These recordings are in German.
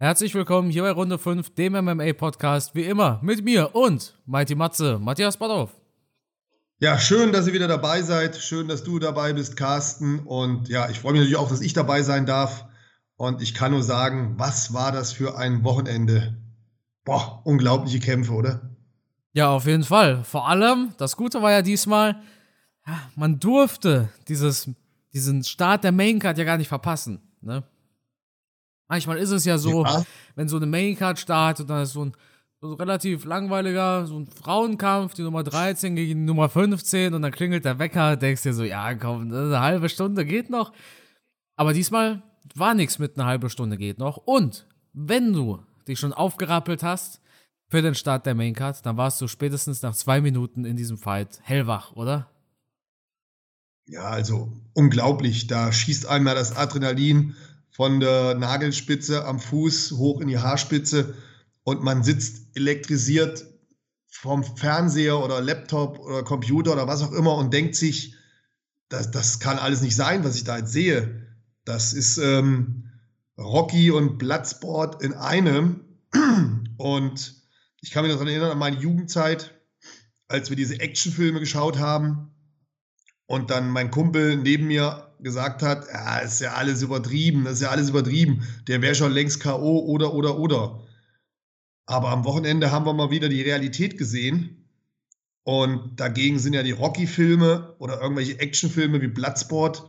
Herzlich willkommen hier bei Runde 5, dem MMA-Podcast, wie immer, mit mir und Mighty Matze, Matthias Badorf. Ja, schön, dass ihr wieder dabei seid. Schön, dass du dabei bist, Carsten. Und ja, ich freue mich natürlich auch, dass ich dabei sein darf. Und ich kann nur sagen, was war das für ein Wochenende? Boah, unglaubliche Kämpfe, oder? Ja, auf jeden Fall. Vor allem, das Gute war ja diesmal, man durfte dieses, diesen Start der Maincard ja gar nicht verpassen. Ne? Manchmal ist es ja so, ja. wenn so eine Maincard startet, dann ist so ein, so ein relativ langweiliger, so ein Frauenkampf, die Nummer 13 gegen die Nummer 15 und dann klingelt der Wecker, denkst dir so, ja komm, eine halbe Stunde geht noch. Aber diesmal war nichts mit einer halben Stunde geht noch. Und wenn du dich schon aufgerappelt hast für den Start der Maincard, dann warst du spätestens nach zwei Minuten in diesem Fight hellwach, oder? Ja, also unglaublich. Da schießt einmal das Adrenalin von der Nagelspitze am Fuß hoch in die Haarspitze und man sitzt elektrisiert vom Fernseher oder Laptop oder Computer oder was auch immer und denkt sich, das, das kann alles nicht sein, was ich da jetzt sehe. Das ist ähm, Rocky und Bloodsport in einem. Und ich kann mich daran erinnern an meine Jugendzeit, als wir diese Actionfilme geschaut haben und dann mein Kumpel neben mir gesagt hat, ja, ist ja alles übertrieben, das ist ja alles übertrieben, der wäre schon längst K.O. oder, oder, oder. Aber am Wochenende haben wir mal wieder die Realität gesehen. Und dagegen sind ja die Rocky-Filme oder irgendwelche Actionfilme wie Bloodsport,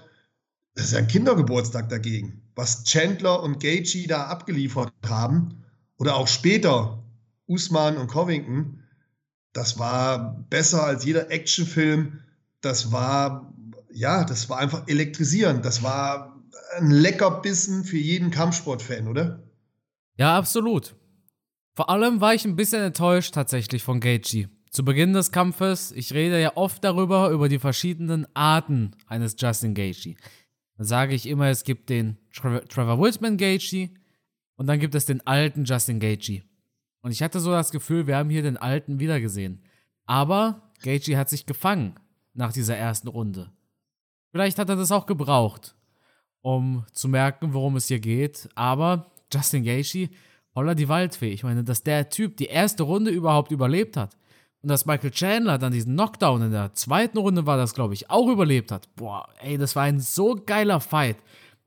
das ist ja ein Kindergeburtstag dagegen. Was Chandler und Gaethje da abgeliefert haben oder auch später Usman und Covington, das war besser als jeder Actionfilm. Das war ja, das war einfach elektrisierend. Das war ein Leckerbissen für jeden Kampfsportfan, oder? Ja, absolut. Vor allem war ich ein bisschen enttäuscht tatsächlich von Gaethje. Zu Beginn des Kampfes, ich rede ja oft darüber, über die verschiedenen Arten eines Justin Gaethje. Dann sage ich immer, es gibt den Trevor, Trevor Whitman Gaethje und dann gibt es den alten Justin Gaethje. Und ich hatte so das Gefühl, wir haben hier den alten wiedergesehen. Aber Gaethje hat sich gefangen nach dieser ersten Runde. Vielleicht hat er das auch gebraucht, um zu merken, worum es hier geht. Aber Justin Gaethje, holla die Waldfee. Ich meine, dass der Typ die erste Runde überhaupt überlebt hat. Und dass Michael Chandler dann diesen Knockdown in der zweiten Runde war, das glaube ich, auch überlebt hat. Boah, ey, das war ein so geiler Fight.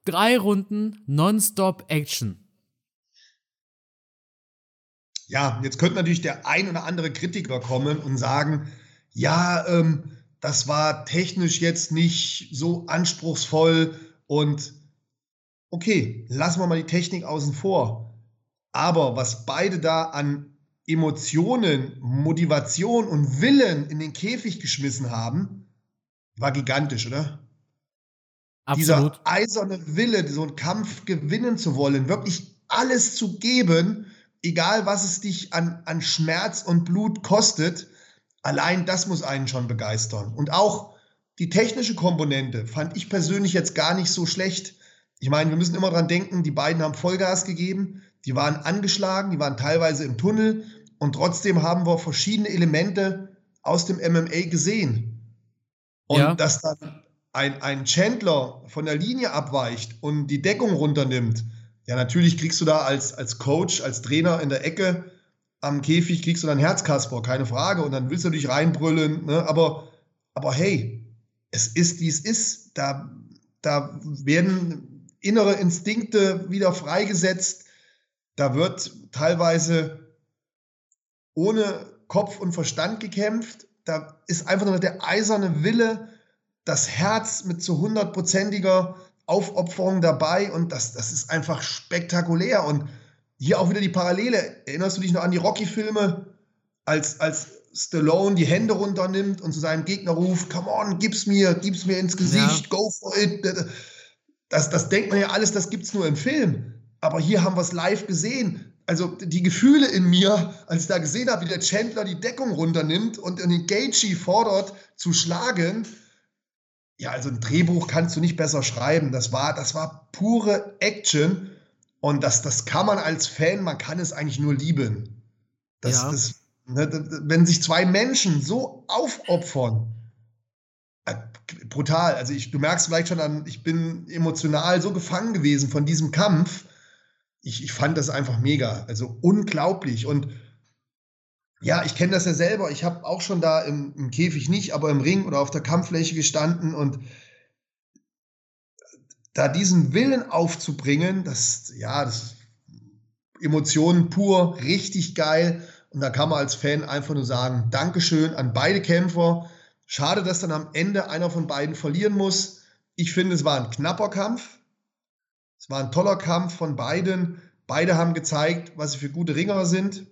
Drei Runden Nonstop Action. Ja, jetzt könnte natürlich der ein oder andere Kritiker kommen und sagen, ja, ähm, das war technisch jetzt nicht so anspruchsvoll und okay, lassen wir mal die Technik außen vor. Aber was beide da an Emotionen, Motivation und Willen in den Käfig geschmissen haben, war gigantisch, oder? Absolut. Dieser eiserne Wille, so einen Kampf gewinnen zu wollen, wirklich alles zu geben, egal was es dich an, an Schmerz und Blut kostet, Allein das muss einen schon begeistern. Und auch die technische Komponente fand ich persönlich jetzt gar nicht so schlecht. Ich meine, wir müssen immer dran denken, die beiden haben Vollgas gegeben, die waren angeschlagen, die waren teilweise im Tunnel und trotzdem haben wir verschiedene Elemente aus dem MMA gesehen. Und ja. dass dann ein, ein Chandler von der Linie abweicht und die Deckung runternimmt, ja, natürlich kriegst du da als, als Coach, als Trainer in der Ecke am Käfig kriegst du dann Herzkasper, keine Frage. Und dann willst du dich reinbrüllen. Ne? Aber, aber hey, es ist, wie es ist. Da, da werden innere Instinkte wieder freigesetzt. Da wird teilweise ohne Kopf und Verstand gekämpft. Da ist einfach nur der eiserne Wille, das Herz mit zu hundertprozentiger Aufopferung dabei. Und das, das ist einfach spektakulär. Und hier auch wieder die Parallele. Erinnerst du dich noch an die Rocky-Filme, als, als Stallone die Hände runternimmt und zu seinem Gegner ruft, come on, gib's mir, gib's mir ins Gesicht, ja. go for it. Das, das denkt man ja alles, das gibt's nur im Film. Aber hier haben wir es live gesehen. Also die Gefühle in mir, als ich da gesehen habe, wie der Chandler die Deckung runternimmt und den Gaethje fordert zu schlagen. Ja, also ein Drehbuch kannst du nicht besser schreiben. Das war, das war pure Action. Und das, das kann man als Fan, man kann es eigentlich nur lieben. Das, ja. das, ne, wenn sich zwei Menschen so aufopfern, äh, brutal. Also ich, du merkst vielleicht schon an, ich bin emotional so gefangen gewesen von diesem Kampf. ich, ich fand das einfach mega. Also unglaublich. Und ja, ich kenne das ja selber. Ich habe auch schon da im, im, Käfig nicht, aber im Ring oder auf der Kampffläche gestanden und da diesen Willen aufzubringen, das, ja, das Emotionen pur, richtig geil. Und da kann man als Fan einfach nur sagen, Dankeschön an beide Kämpfer. Schade, dass dann am Ende einer von beiden verlieren muss. Ich finde, es war ein knapper Kampf. Es war ein toller Kampf von beiden. Beide haben gezeigt, was sie für gute Ringer sind.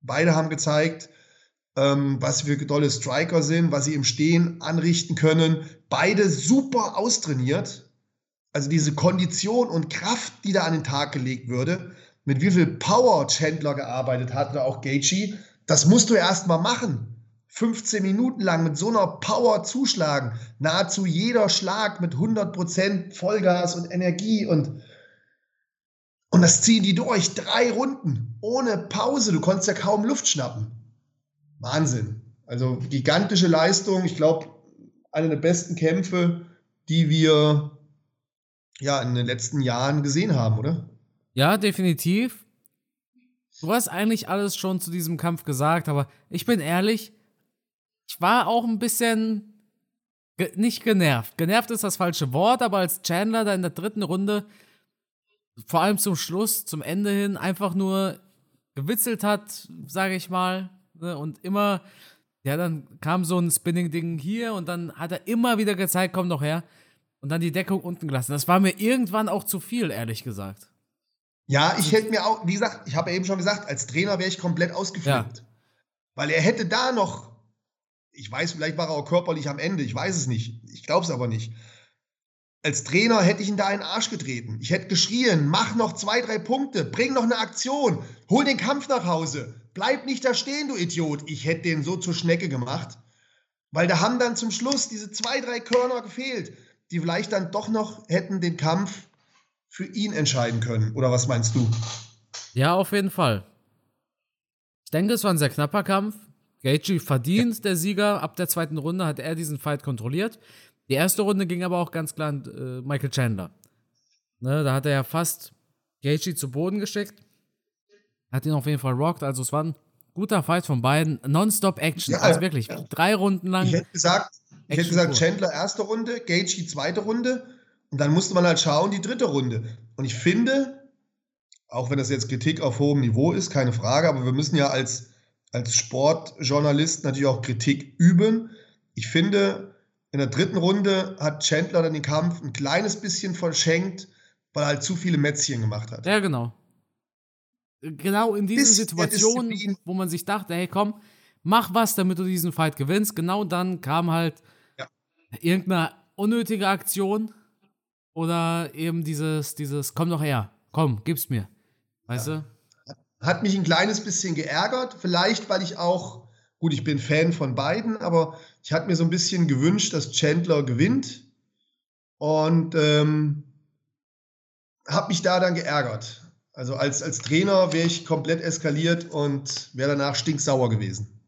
Beide haben gezeigt, ähm, was sie für tolle Striker sind, was sie im Stehen anrichten können. Beide super austrainiert. Also diese Kondition und Kraft, die da an den Tag gelegt würde, mit wie viel Power Chandler gearbeitet hat oder auch Gaethje, das musst du erst mal machen. 15 Minuten lang mit so einer Power zuschlagen. Nahezu jeder Schlag mit 100% Vollgas und Energie und, und das ziehen die durch. Drei Runden ohne Pause. Du konntest ja kaum Luft schnappen. Wahnsinn. Also gigantische Leistung. Ich glaube, eine der besten Kämpfe, die wir ja in den letzten Jahren gesehen haben, oder? Ja, definitiv. Du hast eigentlich alles schon zu diesem Kampf gesagt, aber ich bin ehrlich, ich war auch ein bisschen ge nicht genervt. Genervt ist das falsche Wort, aber als Chandler da in der dritten Runde, vor allem zum Schluss, zum Ende hin, einfach nur gewitzelt hat, sage ich mal, ne, und immer, ja, dann kam so ein Spinning-Ding hier und dann hat er immer wieder gezeigt, komm doch her, und dann die Deckung unten gelassen. Das war mir irgendwann auch zu viel, ehrlich gesagt. Ja, ich hätte mir auch, wie gesagt, ich habe eben schon gesagt, als Trainer wäre ich komplett ausgeflippt. Ja. Weil er hätte da noch ich weiß, vielleicht war er auch körperlich am Ende, ich weiß es nicht. Ich glaube es aber nicht. Als Trainer hätte ich ihn da in den Arsch getreten. Ich hätte geschrien, mach noch zwei, drei Punkte, bring noch eine Aktion, hol den Kampf nach Hause, bleib nicht da stehen, du Idiot. Ich hätte den so zur Schnecke gemacht. Weil da haben dann zum Schluss diese zwei, drei Körner gefehlt, die vielleicht dann doch noch hätten den Kampf für ihn entscheiden können. Oder was meinst du? Ja, auf jeden Fall. Ich denke, es war ein sehr knapper Kampf. Gaethje verdient ja. der Sieger. Ab der zweiten Runde hat er diesen Fight kontrolliert. Die erste Runde ging aber auch ganz klar an äh, Michael Chandler. Ne, da hat er ja fast Gaethje zu Boden geschickt. Hat ihn auf jeden Fall rockt. Also es war ein guter Fight von beiden. Non-stop Action. Ja, also wirklich. Ja. Drei Runden lang. Ich hätte gesagt, ich hätte gesagt Chandler erste Runde, Gaethje zweite Runde. Und dann musste man halt schauen, die dritte Runde. Und ich finde, auch wenn das jetzt Kritik auf hohem Niveau ist, keine Frage, aber wir müssen ja als als Sportjournalist natürlich auch Kritik üben. Ich finde, in der dritten Runde hat Chandler dann den Kampf ein kleines bisschen verschenkt, weil er halt zu viele Mätzchen gemacht hat. Ja, genau. Genau in diesen Bis Situationen, wo man sich dachte, hey komm, mach was, damit du diesen Fight gewinnst. Genau dann kam halt. Irgendeine unnötige Aktion oder eben dieses, dieses, komm doch her, komm, gib's mir. Weißt ja. du? Hat mich ein kleines bisschen geärgert, vielleicht weil ich auch, gut, ich bin Fan von beiden, aber ich hatte mir so ein bisschen gewünscht, dass Chandler gewinnt und ähm, habe mich da dann geärgert. Also als, als Trainer wäre ich komplett eskaliert und wäre danach stinksauer gewesen.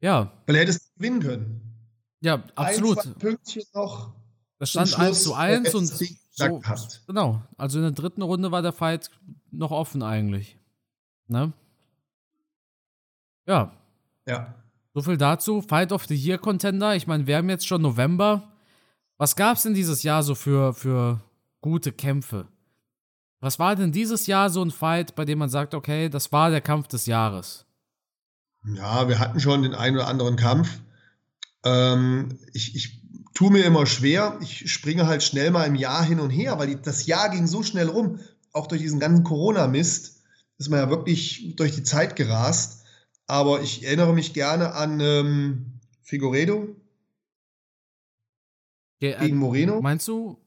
Ja. Weil er hätte es gewinnen können. Ja, absolut. Ein, Pünktchen noch. Das stand 1 zu 1 und so, genau. Also in der dritten Runde war der Fight noch offen eigentlich. Ne? Ja. Ja. So viel dazu. Fight of the Year Contender. Ich meine, wir haben jetzt schon November. Was gab es denn dieses Jahr so für, für gute Kämpfe? Was war denn dieses Jahr so ein Fight, bei dem man sagt, okay, das war der Kampf des Jahres? Ja, wir hatten schon den einen oder anderen Kampf. Ähm, ich, ich tue mir immer schwer. Ich springe halt schnell mal im Jahr hin und her, weil das Jahr ging so schnell rum auch durch diesen ganzen Corona-Mist ist man ja wirklich durch die Zeit gerast. Aber ich erinnere mich gerne an ähm, Figueredo der, äh, gegen Moreno. Meinst du,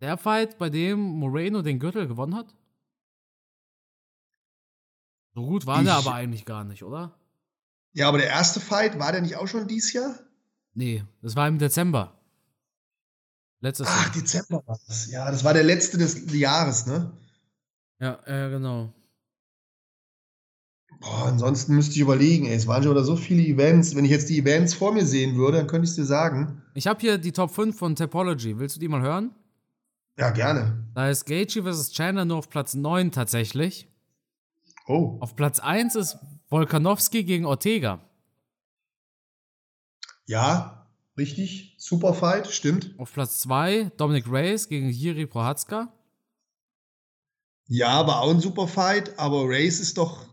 der Fight, bei dem Moreno den Gürtel gewonnen hat? So gut war ich, der aber eigentlich gar nicht, oder? Ja, aber der erste Fight, war der nicht auch schon dieses Jahr? Nee, das war im Dezember. Letztes Ach, Jahr. Dezember war das. Ja, das war der letzte des Jahres, ne? Ja, äh, genau. Boah, ansonsten müsste ich überlegen, ey, es waren schon wieder so viele Events. Wenn ich jetzt die Events vor mir sehen würde, dann könnte ich es dir sagen. Ich habe hier die Top 5 von Topology. Willst du die mal hören? Ja, gerne. Da ist Gaethje vs. Chandler nur auf Platz 9 tatsächlich. Oh. Auf Platz 1 ist Volkanowski gegen Ortega. Ja, richtig. Super Fight, stimmt. Auf Platz 2 Dominic Reyes gegen Jiri Prohatzka. Ja, war auch ein super Fight, aber Reyes ist doch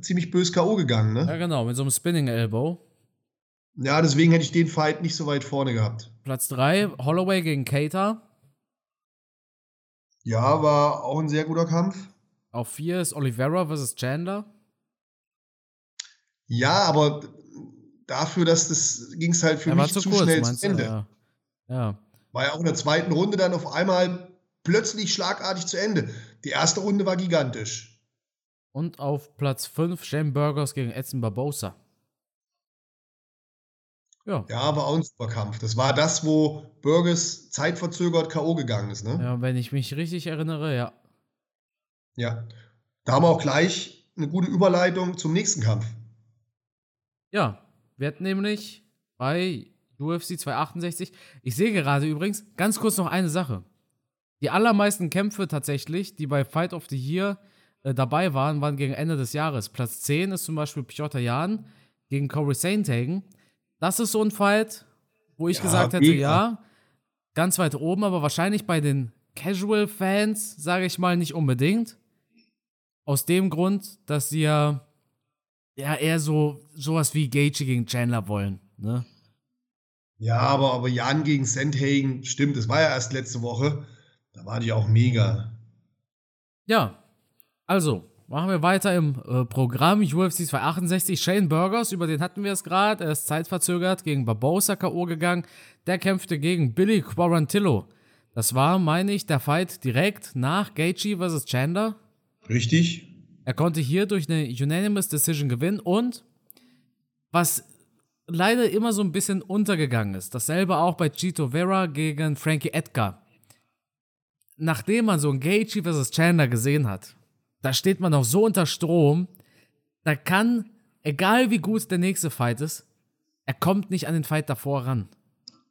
ziemlich bös K.O. gegangen, ne? Ja, genau, mit so einem Spinning Elbow. Ja, deswegen hätte ich den Fight nicht so weit vorne gehabt. Platz 3 Holloway gegen Keita. Ja, war auch ein sehr guter Kampf. Auf 4 ist Oliveira vs. Chandler. Ja, aber dafür, dass das ging es halt für er mich zu, zu kurz, schnell zu? Ende. Ja. ja. War ja auch in der zweiten Runde dann auf einmal plötzlich schlagartig zu Ende. Die erste Runde war gigantisch. Und auf Platz 5 Shane Burgers gegen Edson Barbosa. Ja. Ja, war auch ein super Kampf. Das war das, wo Burgess zeitverzögert K.O. gegangen ist, ne? Ja, wenn ich mich richtig erinnere, ja. Ja. Da haben wir auch gleich eine gute Überleitung zum nächsten Kampf. Ja, wird nämlich bei UFC 268. Ich sehe gerade übrigens ganz kurz noch eine Sache. Die allermeisten Kämpfe tatsächlich, die bei Fight of the Year äh, dabei waren, waren gegen Ende des Jahres. Platz 10 ist zum Beispiel Piotr Jan gegen Corey Saintagen. Das ist so ein Fight, wo ich Ja, gesagt hätte, mega. ja, ganz weit oben, aber wahrscheinlich bei den Casual-Fans, sage ich mal, nicht unbedingt. Aus dem Grund, dass sie ja, ja eher so sowas wie Gaethje gegen Chandler wollen. Ne? Ja, aber, aber Jan gegen Sandhagen, stimmt, das war ja erst letzte Woche. Da war die auch mega. Ja, also machen wir weiter im äh, Programm UFC 268. Shane Burgers, über den hatten wir es gerade. Er ist zeitverzögert gegen Barbosa K.O. gegangen. Der kämpfte gegen Billy Quarantillo. Das war, meine ich, der Fight direkt nach Gaethje vs. Chandler. Richtig? Er konnte hier durch eine Unanimous Decision gewinnen und was leider immer so ein bisschen untergegangen ist, dasselbe auch bei Chito Vera gegen Frankie Edgar. Nachdem man so ein Gaethje vs. Chandler gesehen hat, da steht man noch so unter Strom, da kann, egal wie gut der nächste Fight ist, er kommt nicht an den Fight davor ran.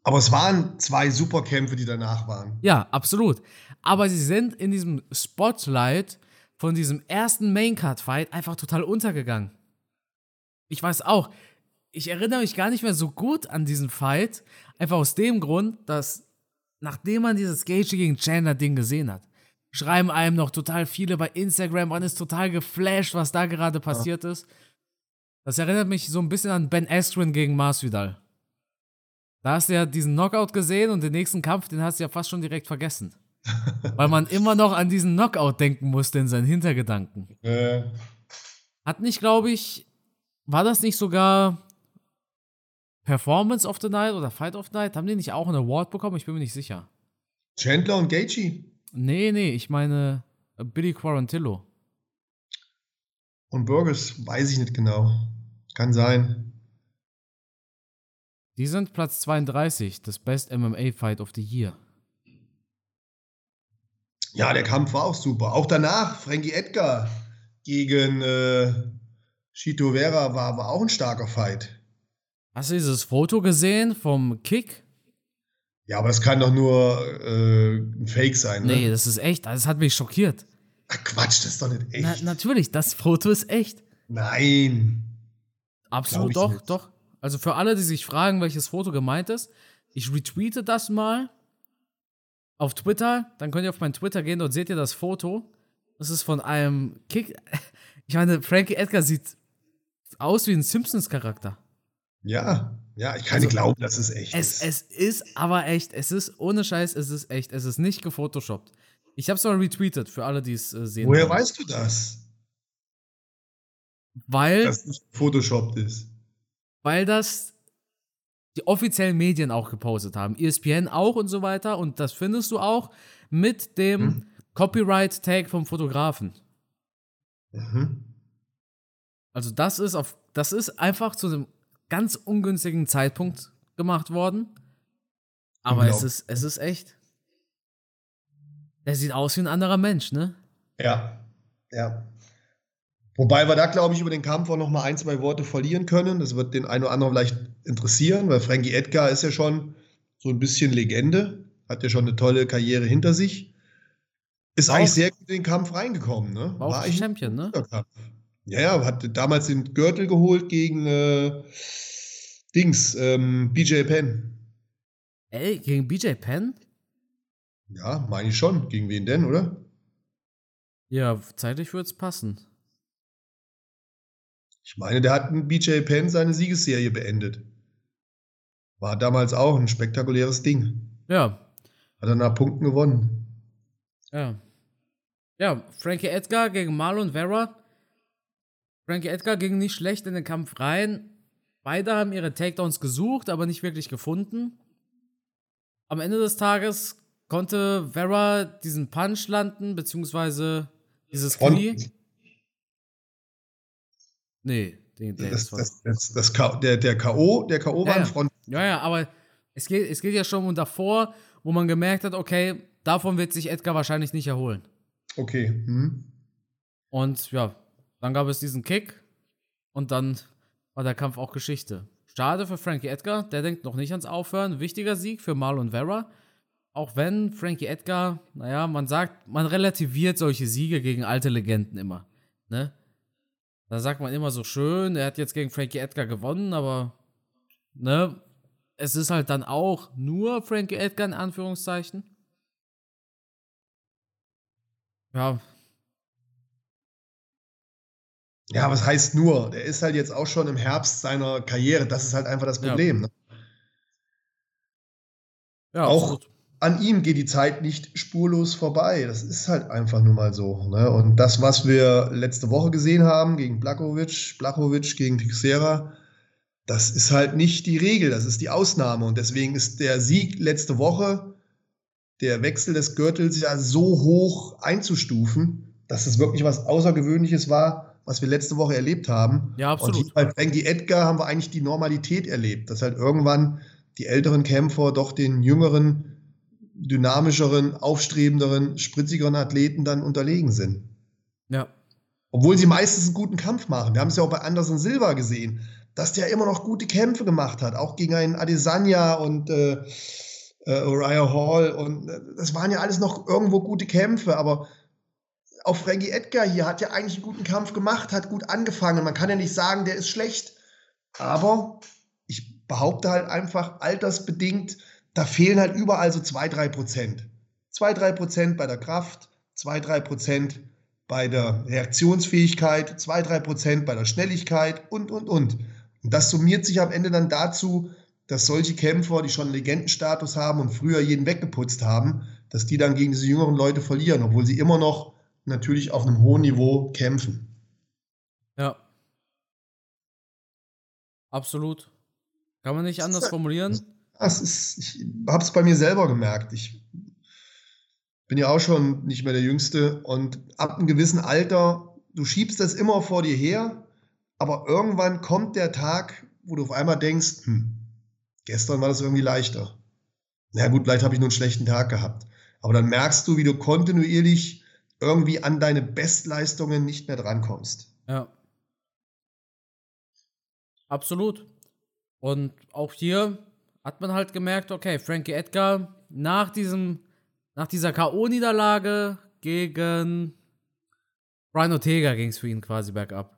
Aber es waren zwei Superkämpfe, die danach waren. Ja, absolut. Aber sie sind in diesem Spotlight von diesem ersten Maincard-Fight einfach total untergegangen. Ich weiß auch, ich erinnere mich gar nicht mehr so gut an diesen Fight, einfach aus dem Grund, dass nachdem man dieses Gaethje gegen Chandler-Ding gesehen hat, schreiben einem noch total viele bei Instagram, man ist total geflasht, was da gerade passiert ist. Das erinnert mich so ein bisschen an Ben Askren gegen Masvidal. Da hast du ja diesen Knockout gesehen und den nächsten Kampf, den hast du ja fast schon direkt vergessen. Weil man immer noch an diesen Knockout denken musste in seinen Hintergedanken. Äh, Hat nicht, glaube ich, war das nicht sogar Performance of the Night oder Fight of the Night? Haben die nicht auch einen Award bekommen? Ich bin mir nicht sicher. Chandler und Gaethje. Nee, nee, ich meine äh, Billy Quarantillo. Und Burgess, weiß ich nicht genau. Kann sein. Die sind Platz 32, das Best MMA Fight of the Year. Ja, der Kampf war auch super. Auch danach, Frankie Edgar gegen äh, Chito Vera war, war auch ein starker Fight. Hast du dieses Foto gesehen vom Kick? Ja, aber das kann doch nur äh, ein Fake sein, ne? Nee, das ist echt. Das hat mich schockiert. Ach Quatsch, das ist doch nicht Na, echt. natürlich, das Foto ist echt. Nein. Absolut, doch, ich nicht. doch. Also für alle, die sich fragen, welches Foto gemeint ist, ich retweete das mal auf Twitter. Dann könnt ihr auf mein Twitter gehen, dort seht ihr das Foto. Das ist von einem Kick. Ich meine, Frankie Edgar sieht aus wie ein Simpsons-Charakter. Ja, ja, ich kann Also, nicht glauben, dass es echt Es, ist. es ist aber echt. Es ist ohne Scheiß, es ist echt. Es ist nicht gefotoshoppt. Ich habe es mal retweetet für alle, die es äh, sehen. Woher wollen. weißt du das? Weil Dass es nicht Photoshoppt ist. weil das die offiziellen Medien auch gepostet haben. ESPN auch und so weiter. Und das findest du auch mit dem Hm. Copyright-Tag vom Fotografen. Mhm. Also das ist auf, das ist einfach zu einem ganz ungünstigen Zeitpunkt gemacht worden. Aber es ist, es ist echt. Der sieht aus wie ein anderer Mensch, ne? Ja, ja. Wobei wir da, glaube ich, über den Kampf auch noch mal ein, zwei Worte verlieren können. Das wird den einen oder anderen vielleicht interessieren, weil Frankie Edgar ist ja schon so ein bisschen Legende, hat ja schon eine tolle Karriere hinter sich. Ist war eigentlich sehr gut in den Kampf reingekommen, ne? War, war auch Champion, ne? Ja, ja, hat damals den Gürtel geholt gegen äh, Dings, ähm, BJ Penn. Ey, gegen BJ Penn? Ja, meine ich schon. Gegen wen denn, oder? Ja, zeitlich würde es passen. Ich meine, der hat mit BJ Penn seine Siegesserie beendet. War damals auch ein spektakuläres Ding. Ja. Hat er nach Punkten gewonnen. Ja. Ja, Frankie Edgar gegen Marlon Vera. Frankie Edgar ging nicht schlecht in den Kampf rein. Beide haben ihre Takedowns gesucht, aber nicht wirklich gefunden. Am Ende des Tages konnte Vera diesen Punch landen, beziehungsweise dieses Knie. Nee, den, der das, das, das, das, der, der K.O. Der K.O. war ja, ein Front. Ja, ja, aber es geht, es geht ja schon um davor, wo man gemerkt hat, okay, davon wird sich Edgar wahrscheinlich nicht erholen. Okay. Hm. Und ja, dann gab es diesen Kick und dann war der Kampf auch Geschichte. Schade für Frankie Edgar, der denkt noch nicht ans Aufhören. Wichtiger Sieg für Marlon Vera. Auch wenn Frankie Edgar, naja, man sagt, man relativiert solche Siege gegen alte Legenden immer. Ne? Da sagt man immer so schön, er hat jetzt gegen Frankie Edgar gewonnen, aber ne, es ist halt dann auch nur Frankie Edgar in Anführungszeichen. Ja. Ja, was heißt nur? Der ist halt jetzt auch schon im Herbst seiner Karriere. Das ist halt einfach das Problem. Ja, ne? ja auch absolut. An ihm geht die Zeit nicht spurlos vorbei. Das ist halt einfach nur mal so. Ne? Und das, was wir letzte Woche gesehen haben gegen Blakovic, Blachowicz gegen Tixera, das ist halt nicht die Regel, das ist die Ausnahme. Und deswegen ist der Sieg letzte Woche der Wechsel des Gürtels ja so hoch einzustufen, dass es wirklich was Außergewöhnliches war, was wir letzte Woche erlebt haben. Ja, absolut. Und bei Frankie Edgar haben wir eigentlich die Normalität erlebt, dass halt irgendwann die älteren Kämpfer doch den jüngeren, dynamischeren, aufstrebenderen, spritzigeren Athleten dann unterlegen sind. Ja. Obwohl sie meistens einen guten Kampf machen. Wir haben es ja auch bei Anderson Silva gesehen, dass der immer noch gute Kämpfe gemacht hat, auch gegen einen Adesanya und äh, äh, Uriah Hall und äh, das waren ja alles noch irgendwo gute Kämpfe, aber auch Frankie Edgar hier hat ja eigentlich einen guten Kampf gemacht, hat gut angefangen. Man kann ja nicht sagen, der ist schlecht, aber ich behaupte halt einfach altersbedingt, da fehlen halt überall so 2, 3 Prozent. 2, 3 Prozent bei der Kraft, 2, 3 Prozent bei der Reaktionsfähigkeit, 2, 3 Prozent bei der Schnelligkeit und, und, und. Und das summiert sich am Ende dann dazu, dass solche Kämpfer, die schon Legendenstatus haben und früher jeden weggeputzt haben, dass die dann gegen diese jüngeren Leute verlieren, obwohl sie immer noch natürlich auf einem hohen Niveau kämpfen. Ja. Absolut. Kann man nicht anders formulieren? Das ist, ich habe es bei mir selber gemerkt. Ich bin ja auch schon nicht mehr der Jüngste und ab einem gewissen Alter, du schiebst das immer vor dir her, aber irgendwann kommt der Tag, wo du auf einmal denkst, hm, Gestern war das irgendwie leichter. Na ja, gut, vielleicht habe ich nur einen schlechten Tag gehabt. Aber dann merkst du, wie du kontinuierlich irgendwie an deine Bestleistungen nicht mehr drankommst. Ja. Absolut. Und auch hier hat man halt gemerkt, okay, Frankie Edgar nach diesem, nach dieser K.O.-Niederlage gegen Brian Ortega ging es für ihn quasi bergab.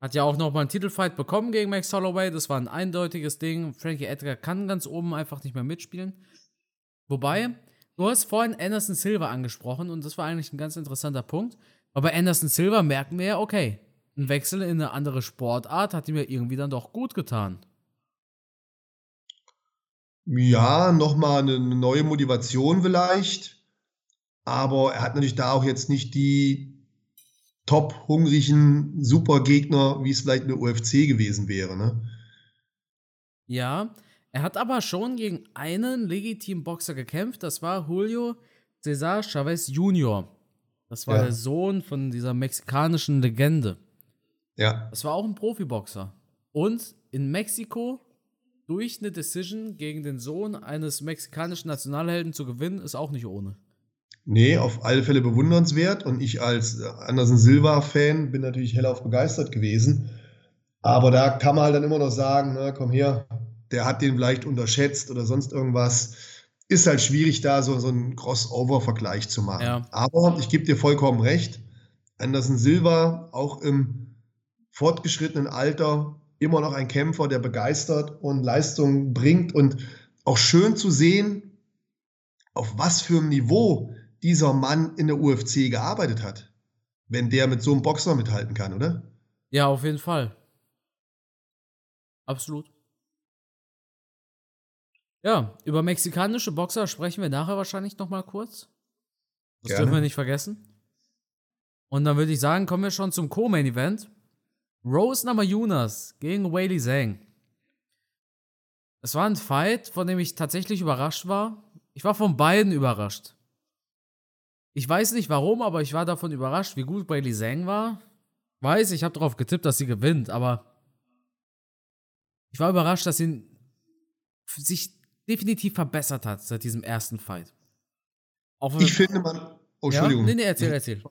Hat ja auch nochmal einen Titelfight bekommen gegen Max Holloway. Das war ein eindeutiges Ding. Frankie Edgar kann ganz oben einfach nicht mehr mitspielen. Wobei, du hast vorhin Anderson Silva angesprochen und das war eigentlich ein ganz interessanter Punkt. Aber Anderson Silva merken wir ja, okay, ein Wechsel in eine andere Sportart hat ihm ja irgendwie dann doch gut getan. Ja, nochmal eine neue Motivation vielleicht. Aber er hat natürlich da auch jetzt nicht die top hungrigen Supergegner, wie es vielleicht eine UFC gewesen wäre. Ne? Ja, er hat aber schon gegen einen legitimen Boxer gekämpft. Das war Julio Cesar Chavez Jr. Das war ja. der Sohn von dieser mexikanischen Legende. Ja. Das war auch ein Profiboxer. Und in Mexiko durch eine Decision gegen den Sohn eines mexikanischen Nationalhelden zu gewinnen, ist auch nicht ohne. Nee, auf alle Fälle bewundernswert. Und ich als Anderson Silva-Fan bin natürlich hellauf begeistert gewesen. Aber da kann man halt dann immer noch sagen, na, komm her, der hat den vielleicht unterschätzt oder sonst irgendwas. ist halt schwierig, da so, so einen Crossover-Vergleich zu machen. Ja. Aber ich gebe dir vollkommen recht. Anderson Silva, auch im fortgeschrittenen Alter, immer noch ein Kämpfer, der begeistert und Leistung bringt und auch schön zu sehen, auf was für einem Niveau dieser Mann in der UFC gearbeitet hat. Wenn der mit so einem Boxer mithalten kann, oder? Ja, auf jeden Fall. Absolut. Ja, über mexikanische Boxer sprechen wir nachher wahrscheinlich noch mal kurz. Das Gerne. dürfen wir nicht vergessen. Und dann würde ich sagen, kommen wir schon zum Co-Main-Event. Rose Namajunas gegen Whaley Zhang. Es war ein Fight, von dem ich tatsächlich überrascht war. Ich war von beiden überrascht. Ich weiß nicht warum, aber ich war davon überrascht, wie gut Whaley Zhang war. Weiß, ich habe darauf getippt, dass sie gewinnt, aber ich war überrascht, dass sie sich definitiv verbessert hat seit diesem ersten Fight. Ich finde man. Oh, Entschuldigung. Ja? Nee, nee, erzähl, erzähl.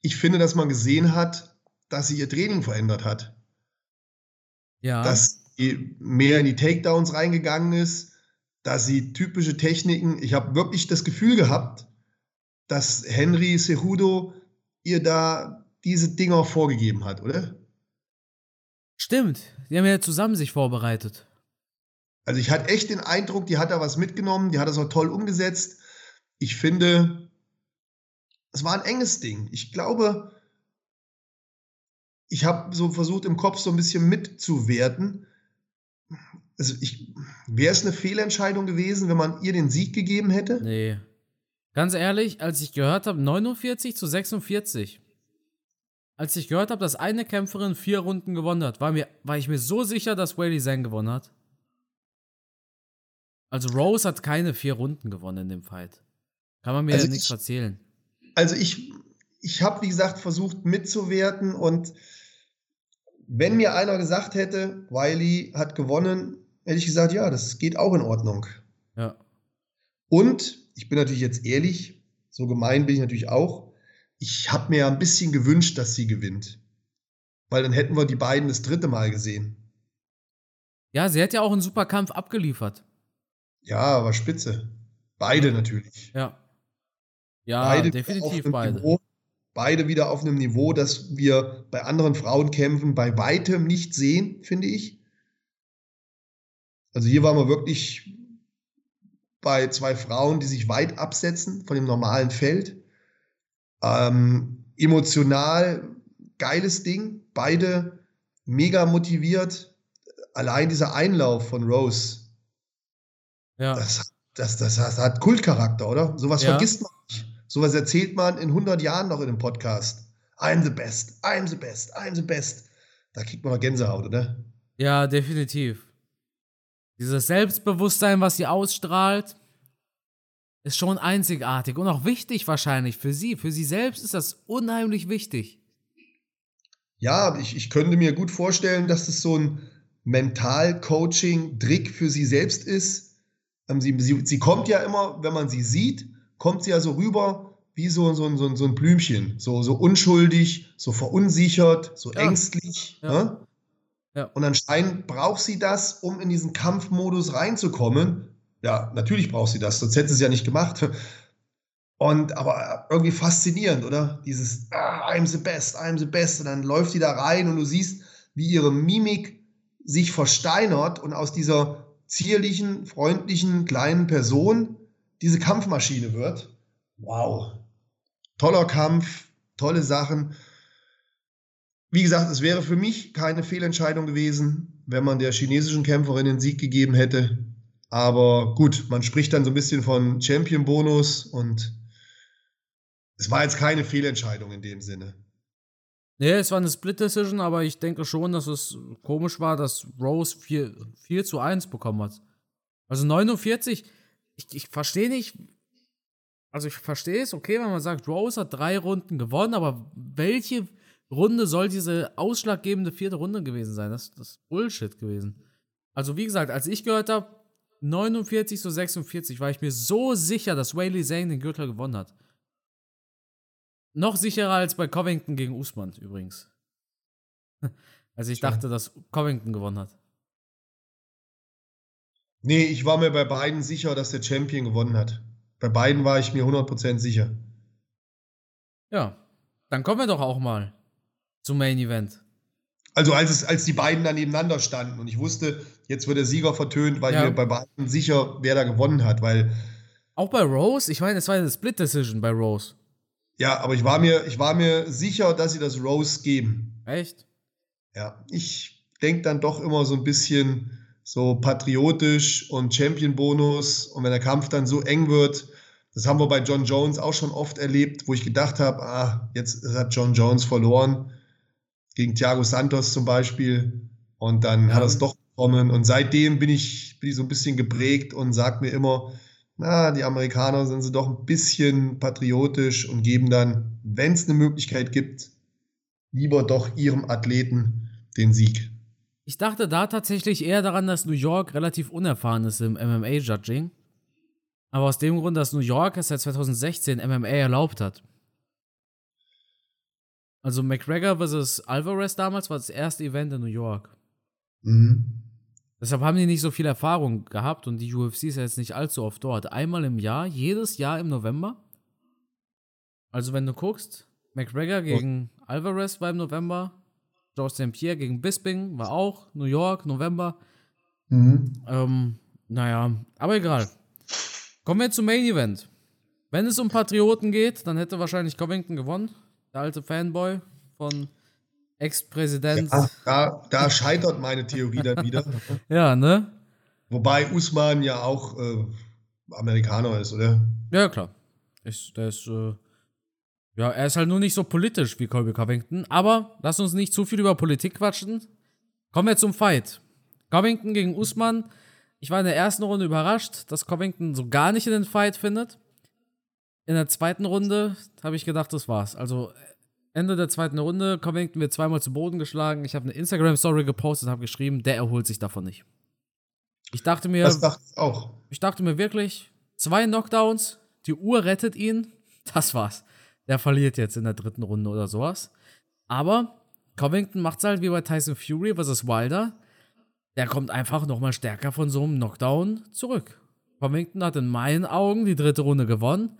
Ich finde, dass man gesehen hat, dass sie ihr Training verändert hat. Ja. Dass sie mehr in die Takedowns reingegangen ist, dass sie typische Techniken. Ich habe wirklich das Gefühl gehabt, dass Henry Cejudo ihr da diese Dinger vorgegeben hat, oder? Stimmt. Die haben ja zusammen sich vorbereitet. Also ich hatte echt den Eindruck, die hat da was mitgenommen, die hat das auch toll umgesetzt. Ich finde, es war ein enges Ding. Ich glaube, ich habe so versucht, im Kopf so ein bisschen mitzuwerten. Also wäre es eine Fehlentscheidung gewesen, wenn man ihr den Sieg gegeben hätte? Nee. Ganz ehrlich, als ich gehört habe, 49 zu 46. Als ich gehört habe, dass eine Kämpferin vier Runden gewonnen hat, war, mir, war ich mir so sicher, dass Whaley Zhang gewonnen hat. Also Rose hat keine vier Runden gewonnen in dem Fight. Kann man mir also ja nichts erzählen. Also ich, ich habe, wie gesagt, versucht mitzuwerten und wenn mir einer gesagt hätte, Wiley hat gewonnen, hätte ich gesagt, ja, das geht auch in Ordnung. Ja. Und ich bin natürlich jetzt ehrlich, so gemein bin ich natürlich auch. Ich habe mir ja ein bisschen gewünscht, dass sie gewinnt. Weil dann hätten wir die beiden das dritte Mal gesehen. Ja, sie hat ja auch einen super Kampf abgeliefert. Ja, aber spitze. Beide natürlich. Ja. Ja, beide definitiv beide. Niveau, beide wieder auf einem Niveau, das wir bei anderen Frauenkämpfen bei weitem nicht sehen, finde ich. Also hier waren wir wirklich bei zwei Frauen, die sich weit absetzen von dem normalen Feld. Ähm, emotional geiles Ding, beide mega motiviert. Allein dieser Einlauf von Rose, ja. das, das, das, das hat Kultcharakter, oder? Sowas ja. vergisst man nicht. Sowas erzählt man in 100 Jahren noch in einem Podcast. I'm the best, I'm the best, I'm the best. Da kriegt man noch Gänsehaut, oder? Ja, definitiv. Dieses Selbstbewusstsein, was sie ausstrahlt, ist schon einzigartig und auch wichtig wahrscheinlich für sie. Für sie selbst ist das unheimlich wichtig. Ja, ich, ich könnte mir gut vorstellen, dass das so ein Mental-Coaching-Trick für sie selbst ist. Ähm, sie, sie, sie kommt ja immer, wenn man sie sieht, kommt sie ja so rüber wie so, so, so, so ein Blümchen. So, so unschuldig, so verunsichert, so ja. ängstlich. Ja. Ne? Ja. Und anscheinend braucht sie das, um in diesen Kampfmodus reinzukommen. Ja, natürlich braucht sie das, sonst hätte sie es ja nicht gemacht. Und aber irgendwie faszinierend, oder? Dieses ah, I'm the best, I'm the best. Und dann läuft die da rein und du siehst, wie ihre Mimik sich versteinert und aus dieser zierlichen, freundlichen, kleinen Person diese Kampfmaschine wird. Wow. Toller Kampf, tolle Sachen. Wie gesagt, es wäre für mich keine Fehlentscheidung gewesen, wenn man der chinesischen Kämpferin den Sieg gegeben hätte. Aber gut, man spricht dann so ein bisschen von Champion-Bonus und es war jetzt keine Fehlentscheidung in dem Sinne. Nee, es war eine Split-Decision, aber ich denke schon, dass es komisch war, dass Rose 4, 4 zu 1 bekommen hat. Also 49, ich, ich verstehe nicht, also ich verstehe es, okay, wenn man sagt, Rose hat drei Runden gewonnen, aber welche Runde soll diese ausschlaggebende vierte Runde gewesen sein. Das, das ist Bullshit gewesen. Also, wie gesagt, als ich gehört habe, 49 zu 46, war ich mir so sicher, dass Whaley Zhang den Gürtel gewonnen hat. Noch sicherer als bei Covington gegen Usman übrigens. also ich dachte, dass Covington gewonnen hat. Nee, ich war mir bei beiden sicher, dass der Champion gewonnen hat. Bei beiden war ich mir 100% sicher. Ja, dann kommen wir doch auch mal zum Main Event. Also als, es, als die beiden dann nebeneinander standen und ich wusste, jetzt wird der Sieger vertönt, war ja. mir bei beiden sicher, wer da gewonnen hat, weil. Auch bei Rose? Ich meine, es war eine Split Decision bei Rose. Ja, aber ich war mir, ich war mir sicher, dass sie das Rose geben. Echt? Ja, ich denke dann doch immer so ein bisschen so patriotisch und Champion-Bonus und wenn der Kampf dann so eng wird, das haben wir bei John Jones auch schon oft erlebt, wo ich gedacht habe, ah, jetzt hat John Jones verloren gegen Thiago Santos zum Beispiel. Und dann ja. hat er es doch bekommen. Und seitdem bin ich, bin ich so ein bisschen geprägt und sage mir immer, na, die Amerikaner sind sie doch ein bisschen patriotisch und geben dann, wenn es eine Möglichkeit gibt, lieber doch ihrem Athleten den Sieg. Ich dachte da tatsächlich eher daran, dass New York relativ unerfahren ist im MMA-Judging. Aber aus dem Grund, dass New York es seit 2016 MMA erlaubt hat. Also McGregor vs. Alvarez damals war das erste Event in New York. Mhm. Deshalb haben die nicht so viel Erfahrung gehabt und die UFC ist ja jetzt nicht allzu oft dort. Einmal im Jahr, jedes Jahr im November. Also wenn du guckst, McGregor gegen oh. Alvarez war im November, George St. Pierre gegen Bisping war auch New York, November. Mhm. Ähm, naja, aber egal. Kommen wir zum Main Event. Wenn es um Patrioten geht, dann hätte wahrscheinlich Covington gewonnen der alte Fanboy von Ex-Präsident. Ja, da, da, scheitert meine Theorie dann wieder. ja, ne? Wobei Usman ja auch äh, Amerikaner ist, oder? Ja, klar. Ist, der ist, äh, ja, er ist halt nur nicht so politisch wie Colby Covington. Aber lass uns nicht zu viel über Politik quatschen. Kommen wir zum Fight. Covington gegen Usman. Ich war in der ersten Runde überrascht, dass Covington so gar nicht in den Fight findet in der zweiten Runde habe ich gedacht, das war's. Also Ende der zweiten Runde, Covington wird zweimal zu Boden geschlagen. Ich habe eine Instagram-Story gepostet, habe geschrieben, der erholt sich davon nicht. Ich dachte mir, das dachte ich auch. Ich dachte mir wirklich, zwei Knockdowns, die Uhr rettet ihn, das war's. Der verliert jetzt in der dritten Runde oder sowas. Aber Covington macht's halt wie bei Tyson Fury versus Wilder. Der kommt einfach nochmal stärker von so einem Knockdown zurück. Covington hat in meinen Augen die dritte Runde gewonnen.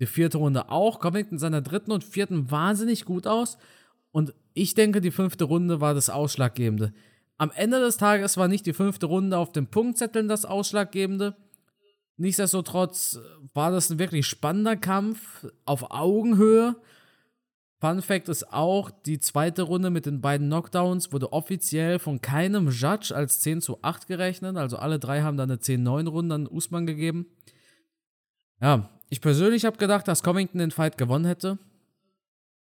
Die vierte Runde auch. Covington in seiner dritten und vierten wahnsinnig gut aus. Und ich denke, die fünfte Runde war das Ausschlaggebende. Am Ende des Tages war nicht die fünfte Runde auf den Punktzetteln das Ausschlaggebende. Nichtsdestotrotz war das ein wirklich spannender Kampf auf Augenhöhe. Fun Fact ist auch, die zweite Runde mit den beiden Knockdowns wurde offiziell von keinem Judge als 10 zu 8 gerechnet. Also alle drei haben dann eine 10-9 Runde an Usman gegeben. Ja, ich persönlich habe gedacht, dass Covington den Fight gewonnen hätte.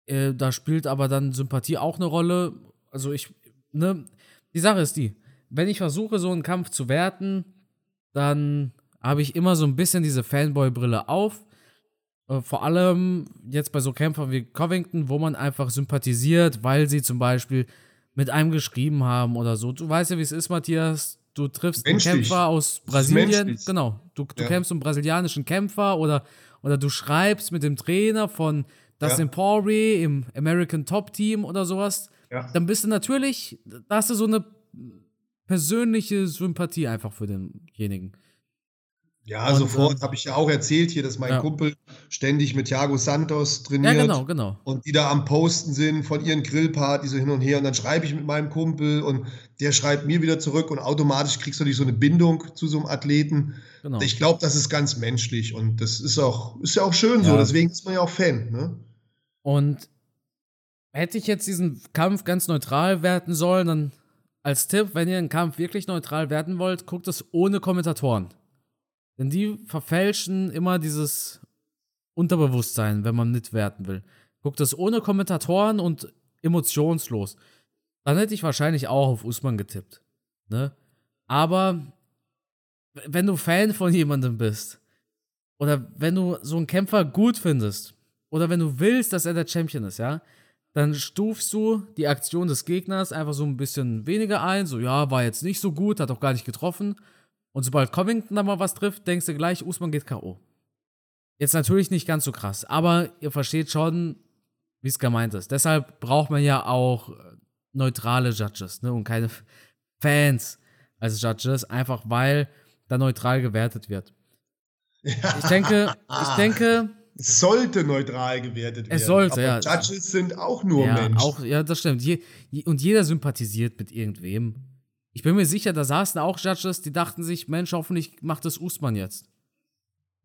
Äh, da spielt aber dann Sympathie auch eine Rolle. Also ich, ne, die Sache ist die, wenn ich versuche, so einen Kampf zu werten, dann habe ich immer so ein bisschen diese Fanboy-Brille auf. Äh, vor allem jetzt bei so Kämpfern wie Covington, wo man einfach sympathisiert, weil sie zum Beispiel mit einem geschrieben haben oder so. Du weißt ja, wie es ist, Matthias du triffst menschlich. einen Kämpfer aus Brasilien, genau, du, du ja. kämpfst einen brasilianischen Kämpfer oder, oder du schreibst mit dem Trainer von Dustin ja. Poirier im American Top Team oder sowas, ja. dann bist du natürlich, da hast du so eine persönliche Sympathie einfach für denjenigen. Ja, und, sofort ähm, habe ich ja auch erzählt hier, dass mein ja. Kumpel ständig mit Thiago Santos trainiert. Ja, genau, genau. Und die da am Posten sind von ihren Grillpartys so hin und her. Und dann schreibe ich mit meinem Kumpel und der schreibt mir wieder zurück und automatisch kriegst du nicht so eine Bindung zu so einem Athleten. Genau. Ich glaube, das ist ganz menschlich und das ist auch, ist ja auch schön ja. so. Deswegen ist man ja auch Fan. Ne? Und hätte ich jetzt diesen Kampf ganz neutral werten sollen, dann als Tipp, wenn ihr einen Kampf wirklich neutral werten wollt, guckt es ohne Kommentatoren. Denn die verfälschen immer dieses Unterbewusstsein, wenn man mitwerten will. Guckt das ohne Kommentatoren und emotionslos. Dann hätte ich wahrscheinlich auch auf Usman getippt. Ne? Aber wenn du Fan von jemandem bist, oder wenn du so einen Kämpfer gut findest, oder wenn du willst, dass er der Champion ist, ja, dann stufst du die Aktion des Gegners einfach so ein bisschen weniger ein. So, ja, war jetzt nicht so gut, hat auch gar nicht getroffen. Und sobald Covington da mal was trifft, denkst du gleich, Usman geht K.O. Jetzt natürlich nicht ganz so krass, aber ihr versteht schon, wie es gemeint ist. Deshalb braucht man ja auch äh, neutrale Judges ne, und keine Fans als Judges, einfach weil da neutral gewertet wird. Ich denke, ich denke. Es sollte neutral gewertet werden. Es sollte, ja. Judges sind auch nur ja, Menschen. Auch, ja, das stimmt. Je, je, und jeder sympathisiert mit irgendwem. Ich bin mir sicher, da saßen auch Judges, die dachten sich, Mensch, hoffentlich macht das Usman jetzt.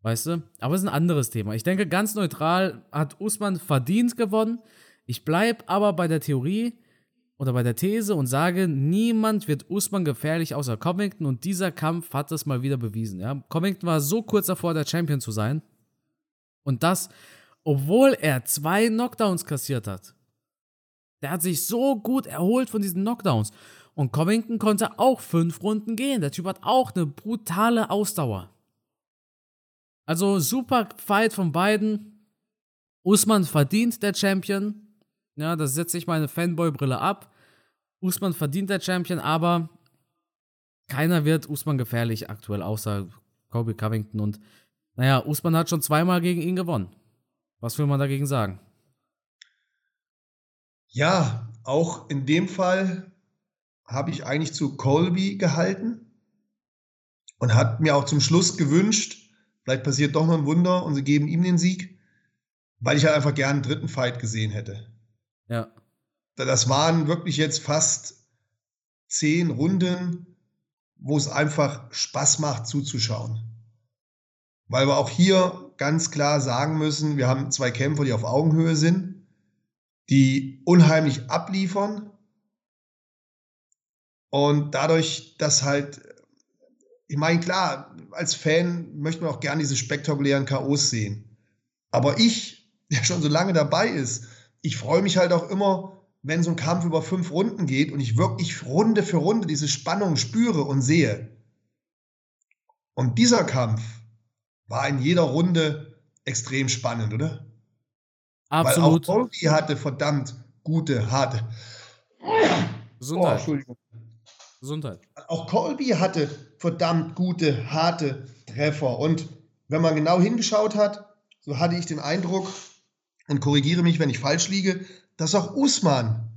Weißt du? Aber es ist ein anderes Thema. Ich denke, ganz neutral hat Usman verdient gewonnen. Ich bleibe aber bei der Theorie oder bei der These und sage, niemand wird Usman gefährlich außer Covington und dieser Kampf hat es mal wieder bewiesen. Ja? Covington war so kurz davor, der Champion zu sein. Und das, obwohl er zwei Knockdowns kassiert hat. Der hat sich so gut erholt von diesen Knockdowns. Und Covington konnte auch fünf Runden gehen. Der Typ hat auch eine brutale Ausdauer. Also super Fight von beiden. Usman verdient der Champion. Ja, da setze ich meine Fanboy-Brille ab. Usman verdient der Champion, aber keiner wird Usman gefährlich aktuell, außer Kobe Covington. Und naja, Usman hat schon zweimal gegen ihn gewonnen. Was will man dagegen sagen? Ja, auch in dem Fall habe ich eigentlich zu Colby gehalten und hat mir auch zum Schluss gewünscht, vielleicht passiert doch noch ein Wunder und sie geben ihm den Sieg, weil ich halt einfach gern einen dritten Fight gesehen hätte. Ja. Das waren wirklich jetzt fast zehn Runden, wo es einfach Spaß macht zuzuschauen. Weil wir auch hier ganz klar sagen müssen, wir haben zwei Kämpfer, die auf Augenhöhe sind, die unheimlich abliefern und dadurch, dass halt, ich meine, klar, als Fan möchte man auch gerne diese spektakulären K.O.s sehen. Aber ich, der schon so lange dabei ist, ich freue mich halt auch immer, wenn so ein Kampf über fünf Runden geht und ich wirklich Runde für Runde diese Spannung spüre und sehe. Und dieser Kampf war in jeder Runde extrem spannend, oder? Absolut. Weil auch Colby hatte verdammt gute, harte. Gesundheit. Oh, Entschuldigung. Gesundheit. Auch Colby hatte verdammt gute, harte Treffer. Und wenn man genau hingeschaut hat, so hatte ich den Eindruck, und korrigiere mich, wenn ich falsch liege, dass auch Usman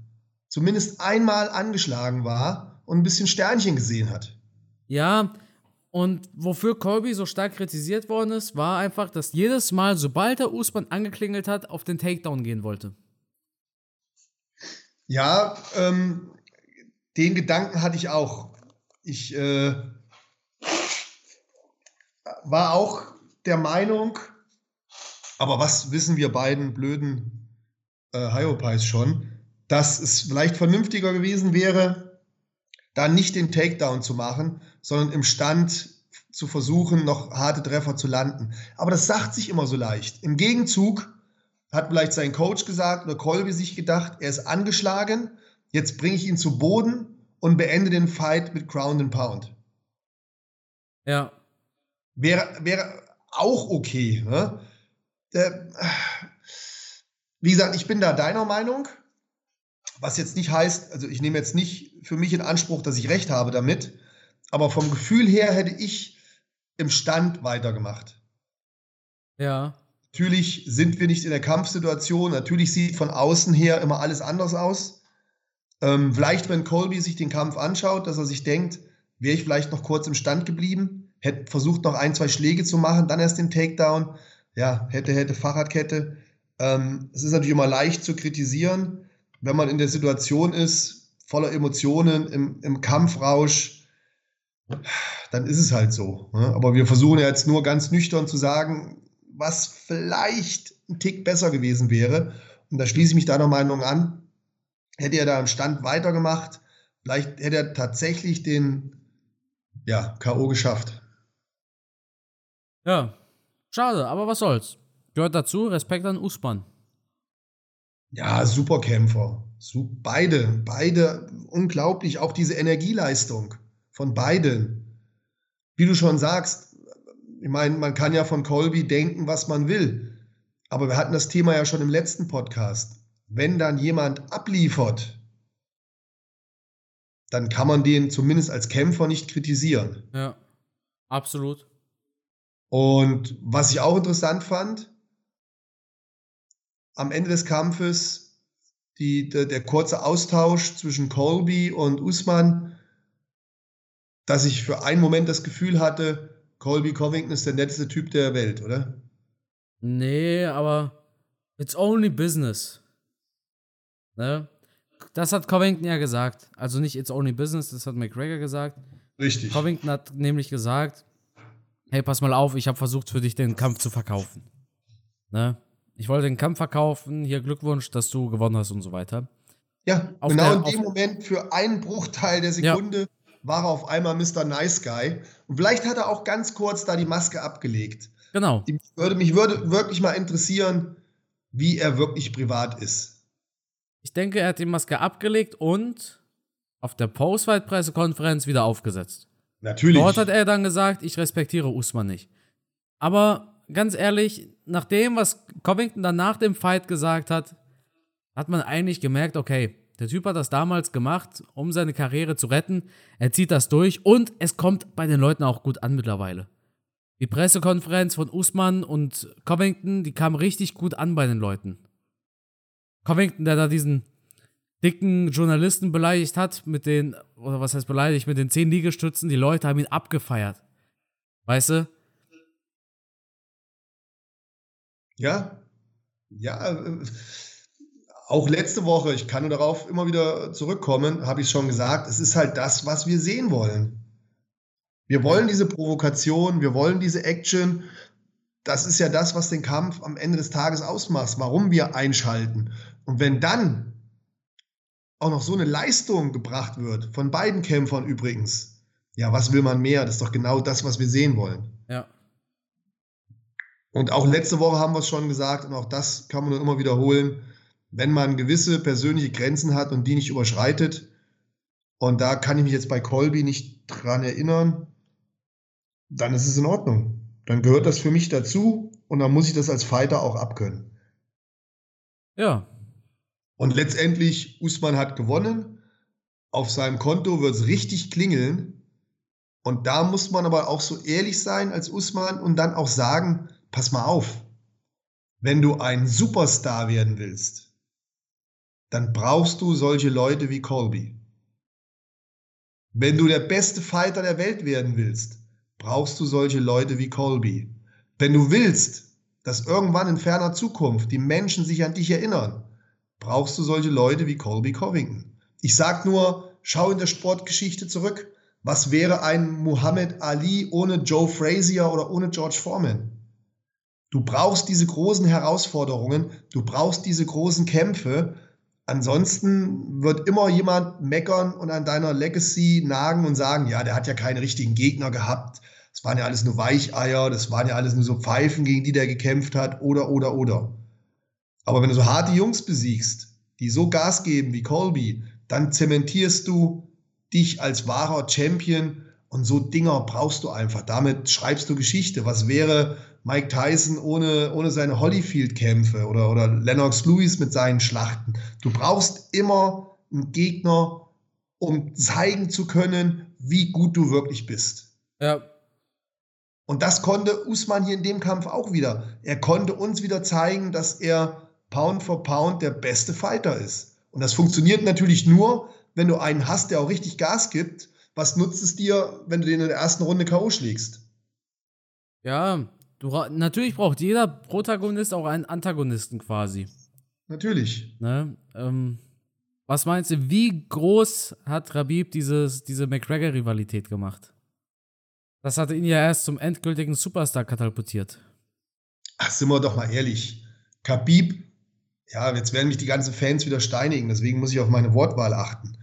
zumindest einmal angeschlagen war und ein bisschen Sternchen gesehen hat. Ja, und wofür Colby so stark kritisiert worden ist, war einfach, dass jedes Mal, sobald er Usman angeklingelt hat, auf den Takedown gehen wollte. Ja, ähm, den Gedanken hatte ich auch. Ich äh, war auch der Meinung, aber was wissen wir beiden blöden äh, Hyopais schon, dass es vielleicht vernünftiger gewesen wäre, da nicht den Takedown zu machen, sondern im Stand zu versuchen, noch harte Treffer zu landen. Aber das sagt sich immer so leicht. Im Gegenzug hat vielleicht sein Coach gesagt oder Colby sich gedacht, er ist angeschlagen, jetzt bringe ich ihn zu Boden und beende den Fight mit Ground and Pound. Ja. Wäre, wäre auch okay. Ne? Äh, wie gesagt, ich bin da deiner Meinung, was jetzt nicht heißt, also ich nehme jetzt nicht für mich in Anspruch, dass ich recht habe damit, aber vom Gefühl her hätte ich im Stand weitergemacht. Ja. Natürlich sind wir nicht in der Kampfsituation, natürlich sieht von außen her immer alles anders aus. Ähm, vielleicht, wenn Colby sich den Kampf anschaut, dass er sich denkt, wäre ich vielleicht noch kurz im Stand geblieben, hätte versucht noch ein, zwei Schläge zu machen, dann erst den Takedown. Ja, hätte, hätte, Fahrradkette. Ähm, es ist natürlich immer leicht zu kritisieren, wenn man in der Situation ist, voller Emotionen, im, im Kampfrausch, dann ist es halt so. Ne? Aber wir versuchen ja jetzt nur ganz nüchtern zu sagen, was vielleicht ein Tick besser gewesen wäre. Und da schließe ich mich deiner Meinung an. Hätte er da im Stand weitergemacht, vielleicht hätte er tatsächlich den ja, K.O. geschafft. Ja, schade, aber was soll's. Gehört dazu, Respekt an Usman. Ja, super Kämpfer. Beide, beide unglaublich. Auch diese Energieleistung von beiden. Wie du schon sagst, ich meine, man kann ja von Colby denken, was man will. Aber wir hatten das Thema ja schon im letzten Podcast. Wenn dann jemand abliefert, dann kann man den zumindest als Kämpfer nicht kritisieren. Ja, absolut. Und was ich auch interessant fand, am Ende des Kampfes die, der, der kurze Austausch zwischen Colby und Usman, dass ich für einen Moment das Gefühl hatte, Colby Covington ist der netteste Typ der Welt, oder? Nee, aber it's only business. Ne? Das hat Covington ja gesagt. Also nicht it's only business, das hat McGregor gesagt. Richtig. Covington hat nämlich gesagt, hey, pass mal auf, ich habe versucht für dich den Kampf zu verkaufen. Ne? Ich wollte den Kampf verkaufen, hier Glückwunsch, dass du gewonnen hast und so weiter. Ja, Auf genau der- in dem Moment, für einen Bruchteil der Sekunde, war er auf einmal Mr. Nice Guy. Und vielleicht hat er auch ganz kurz da die Maske abgelegt. Genau. Ich würde, mich würde wirklich mal interessieren, wie er wirklich privat ist. Ich denke, er hat die Maske abgelegt und auf der Post-Fight-Pressekonferenz wieder aufgesetzt. Natürlich. Dort hat er dann gesagt, ich respektiere Usman nicht. Aber ganz ehrlich, nach dem, was Covington dann nach dem Fight gesagt hat, hat man eigentlich gemerkt, okay, der Typ hat das damals gemacht, um seine Karriere zu retten. Er zieht das durch und es kommt bei den Leuten auch gut an mittlerweile. Die Pressekonferenz von Usman und Covington, die kam richtig gut an bei den Leuten. Covington, der da diesen dicken Journalisten beleidigt hat mit den, oder was heißt beleidigt, mit den zehn Liegestützen, die Leute haben ihn abgefeiert. Weißt du? Ja, ja. äh, Auch letzte Woche, ich kann nur darauf immer wieder zurückkommen, habe ich schon gesagt, es ist halt das, was wir sehen wollen. Wir wollen diese Provokation, wir wollen diese Action. Das ist ja das, was den Kampf am Ende des Tages ausmacht, warum wir einschalten. Und wenn dann auch noch so eine Leistung gebracht wird, von beiden Kämpfern übrigens, ja, was will man mehr? Das ist doch genau das, was wir sehen wollen. Ja. Und auch letzte Woche haben wir es schon gesagt und auch das kann man nur immer wiederholen. Wenn man gewisse persönliche Grenzen hat und die nicht überschreitet, und da kann ich mich jetzt bei Colby nicht dran erinnern, dann ist es in Ordnung. Dann gehört das für mich dazu und dann muss ich das als Fighter auch abkönnen. Ja. Und letztendlich, Usman hat gewonnen. Auf seinem Konto wird es richtig klingeln. Und da muss man aber auch so ehrlich sein als Usman und dann auch sagen, pass mal auf, wenn du ein Superstar werden willst, dann brauchst du solche Leute wie Colby. Wenn du der beste Fighter der Welt werden willst, brauchst du solche Leute wie Colby. Wenn du willst, dass irgendwann in ferner Zukunft die Menschen sich an dich erinnern, brauchst du solche Leute wie Colby Covington. Ich sag nur, schau in der Sportgeschichte zurück. Was wäre ein Muhammad Ali ohne Joe Frazier oder ohne George Foreman? Du brauchst diese großen Herausforderungen, du brauchst diese großen Kämpfe. Ansonsten wird immer jemand meckern und an deiner Legacy nagen und sagen, ja, der hat ja keine richtigen Gegner gehabt. Das waren ja alles nur Weicheier, das waren ja alles nur so Pfeifen, gegen die der gekämpft hat, oder, oder, oder. Aber wenn du so harte Jungs besiegst, die so Gas geben wie Colby, dann zementierst du dich als wahrer Champion und so Dinger brauchst du einfach. Damit schreibst du Geschichte. Was wäre Mike Tyson ohne, ohne seine Holyfield-Kämpfe oder, oder Lennox Lewis mit seinen Schlachten? Du brauchst immer einen Gegner, um zeigen zu können, wie gut du wirklich bist. Ja. Und das konnte Usman hier in dem Kampf auch wieder. Er konnte uns wieder zeigen, dass er Pound for Pound der beste Fighter ist. Und das funktioniert natürlich nur, wenn du einen hast, der auch richtig Gas gibt. Was nutzt es dir, wenn du den in der ersten Runde K.O. schlägst? Ja. Du, natürlich braucht jeder Protagonist auch einen Antagonisten quasi. Natürlich. Ne? Ähm, was meinst du, wie groß hat Rabib dieses, diese McGregor-Rivalität gemacht? Das hatte ihn ja erst zum endgültigen Superstar katapultiert. Ach, sind wir doch mal ehrlich. Khabib, ja, jetzt werden mich die ganzen Fans wieder steinigen, deswegen muss ich auf meine Wortwahl achten.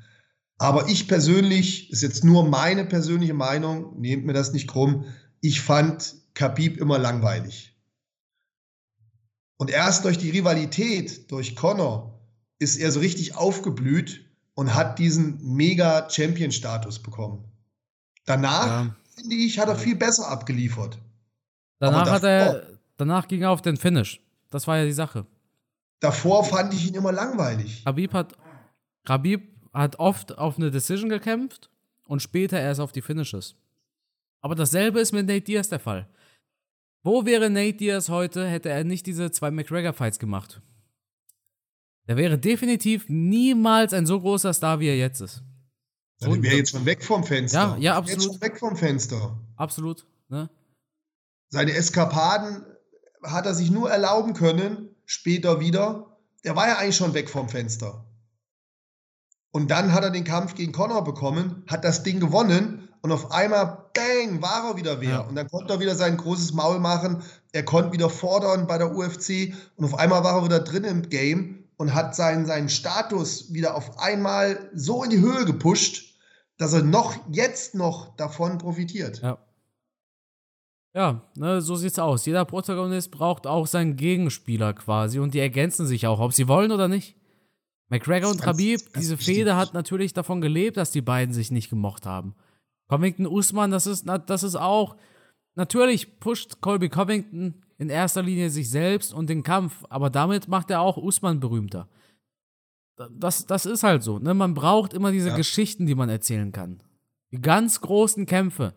Aber ich persönlich, ist jetzt nur meine persönliche Meinung, nehmt mir das nicht krumm, ich fand Khabib immer langweilig. Und erst durch die Rivalität, durch Connor, ist er so richtig aufgeblüht und hat diesen Mega-Champion-Status bekommen. Danach, Ja. finde ich, hat er viel besser abgeliefert. Danach, hat er, danach ging er auf den Finish. Das war ja die Sache. Davor fand ich ihn immer langweilig. Habib hat, Habib hat oft auf eine Decision gekämpft und später erst auf die Finishes. Aber dasselbe ist mit Nate Diaz der Fall. Wo wäre Nate Diaz heute, hätte er nicht diese zwei McGregor-Fights gemacht? Der wäre definitiv niemals ein so großer Star, wie er jetzt ist. So, der wäre jetzt schon weg vom Fenster. Ja, ja, absolut. Jetzt schon weg vom Fenster. Absolut. Ne? Seine Eskapaden hat er sich nur erlauben können, später wieder. Der war ja eigentlich schon weg vom Fenster. Und dann hat er den Kampf gegen Connor bekommen, hat das Ding gewonnen und auf einmal, bang, war er wieder wer. Ja. Und dann konnte er wieder sein großes Maul machen. Er konnte wieder fordern bei der UFC und auf einmal war er wieder drin im Game und hat seinen, seinen Status wieder auf einmal so in die Höhe gepusht, dass er noch jetzt noch davon profitiert. Ja. Ja, ne, so sieht's aus. Jeder Protagonist braucht auch seinen Gegenspieler quasi und die ergänzen sich auch, ob sie wollen oder nicht. McGregor und Habib, diese Fehde hat natürlich davon gelebt, dass die beiden sich nicht gemocht haben. Covington Usman, das ist, das ist auch, natürlich pusht Colby Covington in erster Linie sich selbst und den Kampf, aber damit macht er auch Usman berühmter. Das, das ist halt so. Ne? Man braucht immer diese ja. Geschichten, die man erzählen kann. Die ganz großen Kämpfe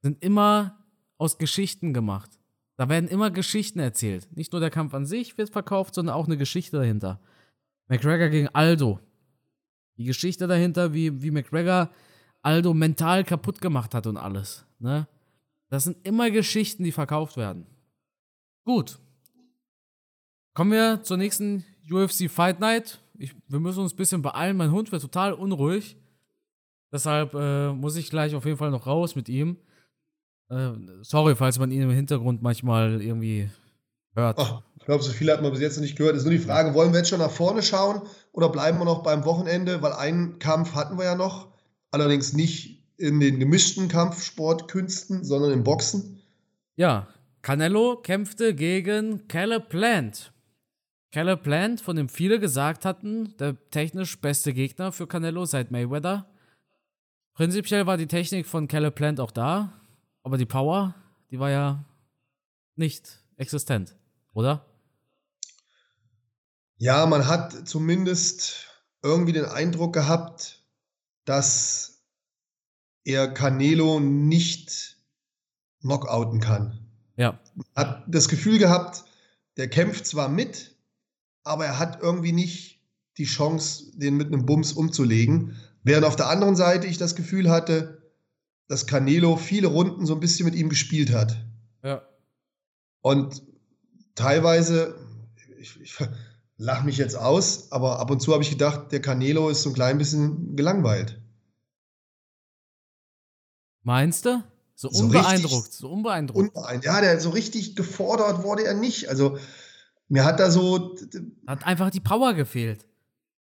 sind immer aus Geschichten gemacht. Da werden immer Geschichten erzählt. Nicht nur der Kampf an sich wird verkauft, sondern auch eine Geschichte dahinter. McGregor gegen Aldo. Die Geschichte dahinter, wie, wie McGregor Aldo mental kaputt gemacht hat und alles. Ne? Das sind immer Geschichten, die verkauft werden. Gut. Kommen wir zur nächsten UFC Fight Night. Ich, wir müssen uns ein bisschen beeilen. Mein Hund wird total unruhig. Deshalb äh, muss ich gleich auf jeden Fall noch raus mit ihm. Äh, sorry, falls man ihn im Hintergrund manchmal irgendwie hört. Ach, ich glaube, so viel hat man bis jetzt noch nicht gehört. Ist nur die Frage, wollen wir jetzt schon nach vorne schauen oder bleiben wir noch beim Wochenende? Weil einen Kampf hatten wir ja noch, allerdings nicht in den gemischten Kampfsportkünsten, sondern im Boxen. Ja, Canelo kämpfte gegen Caleb Plant. Caleb Plant, von dem viele gesagt hatten, der technisch beste Gegner für Canelo seit Mayweather. Prinzipiell war die Technik von Caleb Plant auch da, aber die Power, die war ja nicht existent, oder? Ja, man hat zumindest irgendwie den Eindruck gehabt, dass er Canelo nicht knockouten kann. Ja. Hat das Gefühl gehabt, der kämpft zwar mit, aber er hat irgendwie nicht die Chance, den mit einem Bums umzulegen. Während auf der anderen Seite ich das Gefühl hatte, dass Canelo viele Runden so ein bisschen mit ihm gespielt hat. Ja. Und teilweise, ich, ich lache mich jetzt aus, aber ab und zu habe ich gedacht, der Canelo ist so ein klein bisschen gelangweilt. Meinst du? So, so unbeeindruckt, richtig, so unbeeindruckt. unbeeindruckt. Ja, der so richtig gefordert wurde er nicht. Also mir hat da so. Hat einfach die Power gefehlt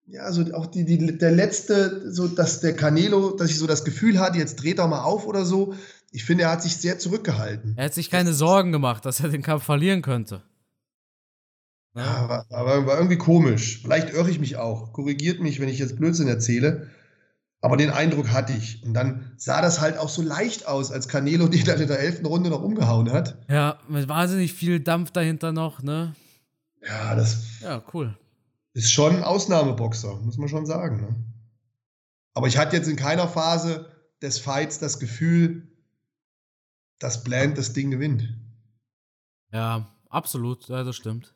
ja, also auch die, die, der letzte, so dass der Canelo, dass ich so das Gefühl hatte, jetzt dreht er mal auf oder so. Ich finde, er hat sich sehr zurückgehalten. Er hat sich keine Sorgen gemacht, dass er den Kampf verlieren könnte. Ja, war, aber war irgendwie komisch. Vielleicht irre ich mich auch. Korrigiert mich, wenn ich jetzt Blödsinn erzähle. Aber den Eindruck hatte ich. Und dann sah das halt auch so leicht aus, als Canelo den dann in der elften Runde noch umgehauen hat. Ja, mit wahnsinnig viel Dampf dahinter noch, ne? Ja, das. Ja, cool ist schon ein Ausnahmeboxer, muss man schon sagen. Ne? Aber ich hatte jetzt in keiner Phase des Fights das Gefühl, dass Bland das Ding gewinnt. Ja, absolut, ja, das stimmt.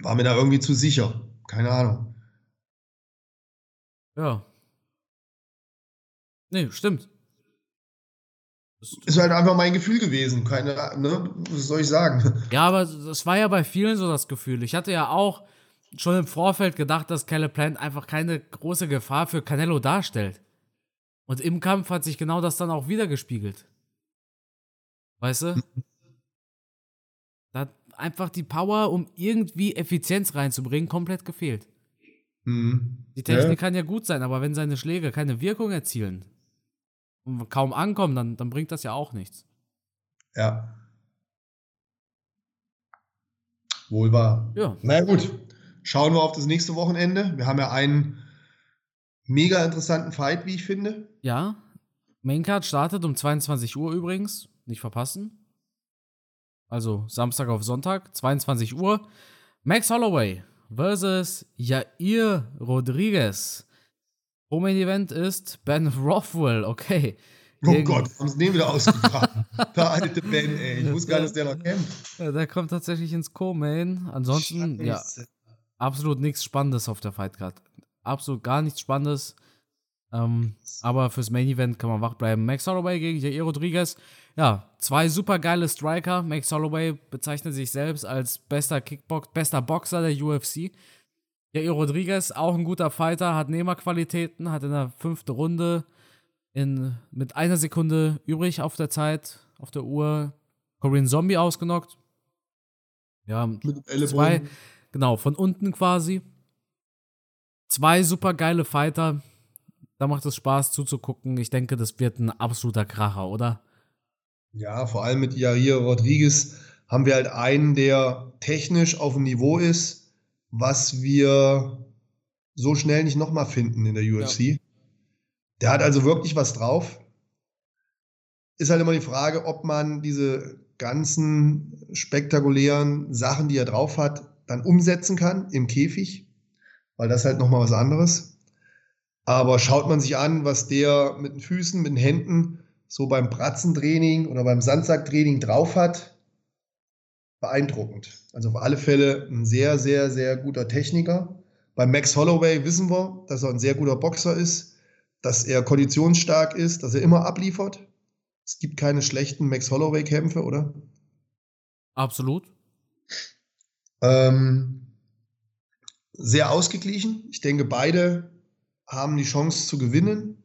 War mir da irgendwie zu sicher. Keine Ahnung. Ja. Nee, stimmt. Ist halt einfach mein Gefühl gewesen. Keine, ne? Was soll ich sagen? Ja, aber das war ja bei vielen so das Gefühl. Ich hatte ja auch schon im Vorfeld gedacht, dass Caleb Plant einfach keine große Gefahr für Canelo darstellt. Und im Kampf hat sich genau das dann auch wieder gespiegelt. Weißt du? da hat einfach die Power, um irgendwie Effizienz reinzubringen, komplett gefehlt. Mhm. Die Technik ja. kann ja gut sein, aber wenn seine Schläge keine Wirkung erzielen, und kaum ankommen, dann, dann bringt das ja auch nichts. Ja. Wohl wahr. Ja. Na gut, schauen wir auf das nächste Wochenende. Wir haben ja einen mega interessanten Fight, wie ich finde. Ja. Maincard startet um 22 Uhr übrigens. Nicht verpassen. Also Samstag auf Sonntag, 22 Uhr. Max Holloway versus Jair Rodriguez. Home Event ist Ben Rothwell, okay. Oh Gegen Gott, haben sie den wieder ausgebracht. der alte Ben, ey. Ich wusste gar nicht, dass der noch kämpft. Ja, der kommt tatsächlich ins Co-Main. Ansonsten, Scheiße. ja, absolut nichts Spannendes auf der Fightcard. absolut gar nichts Spannendes. Ähm, aber fürs Main Event kann man wach bleiben. Max Holloway gegen Jair Rodriguez. Ja, zwei super geile Striker. Max Holloway bezeichnet sich selbst als bester Kickbox, bester Boxer der UFC. Jair Rodriguez, auch ein guter Fighter, hat Nehmerqualitäten, hat in der fünften Runde in, mit einer Sekunde übrig auf der Zeit, auf der Uhr, Korean Zombie ausgenockt. Ja, mit zwei, genau, von unten quasi. Zwei super geile Fighter. Da macht es Spaß zuzugucken. Ich denke, das wird ein absoluter Kracher, oder? Ja, vor allem mit Jair Rodriguez haben wir halt einen, der technisch auf dem Niveau ist, was wir so schnell nicht nochmal finden in der UFC. Ja. Der hat also wirklich was drauf. Ist halt immer die Frage, ob man diese ganzen spektakulären Sachen, die er drauf hat, dann umsetzen kann im Käfig, weil das halt nochmal was anderes. Aber schaut man sich an, was der mit den Füßen, mit den Händen so beim Pratzentraining oder beim Sandsacktraining drauf hat, beeindruckend. Also auf alle Fälle ein sehr, sehr, sehr guter Techniker. Bei Max Holloway wissen wir, dass er ein sehr guter Boxer ist, dass er konditionsstark ist, dass er immer abliefert. Es gibt keine schlechten Max Holloway-Kämpfe, oder? Absolut. Ähm, sehr ausgeglichen. Ich denke, beide haben die Chance zu gewinnen.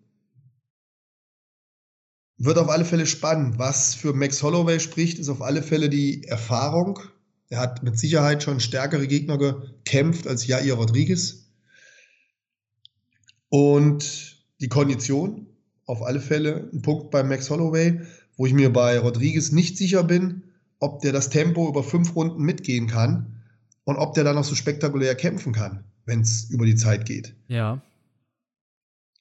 Wird auf alle Fälle spannend. Was für Max Holloway spricht, ist auf alle Fälle die Erfahrung. Er hat mit Sicherheit schon stärkere Gegner gekämpft als Jair Rodriguez. Und die Kondition, auf alle Fälle ein Punkt bei Max Holloway, wo ich mir bei Rodriguez nicht sicher bin, ob der das Tempo über fünf Runden mitgehen kann und ob der dann noch so spektakulär kämpfen kann, wenn es über die Zeit geht. Ja.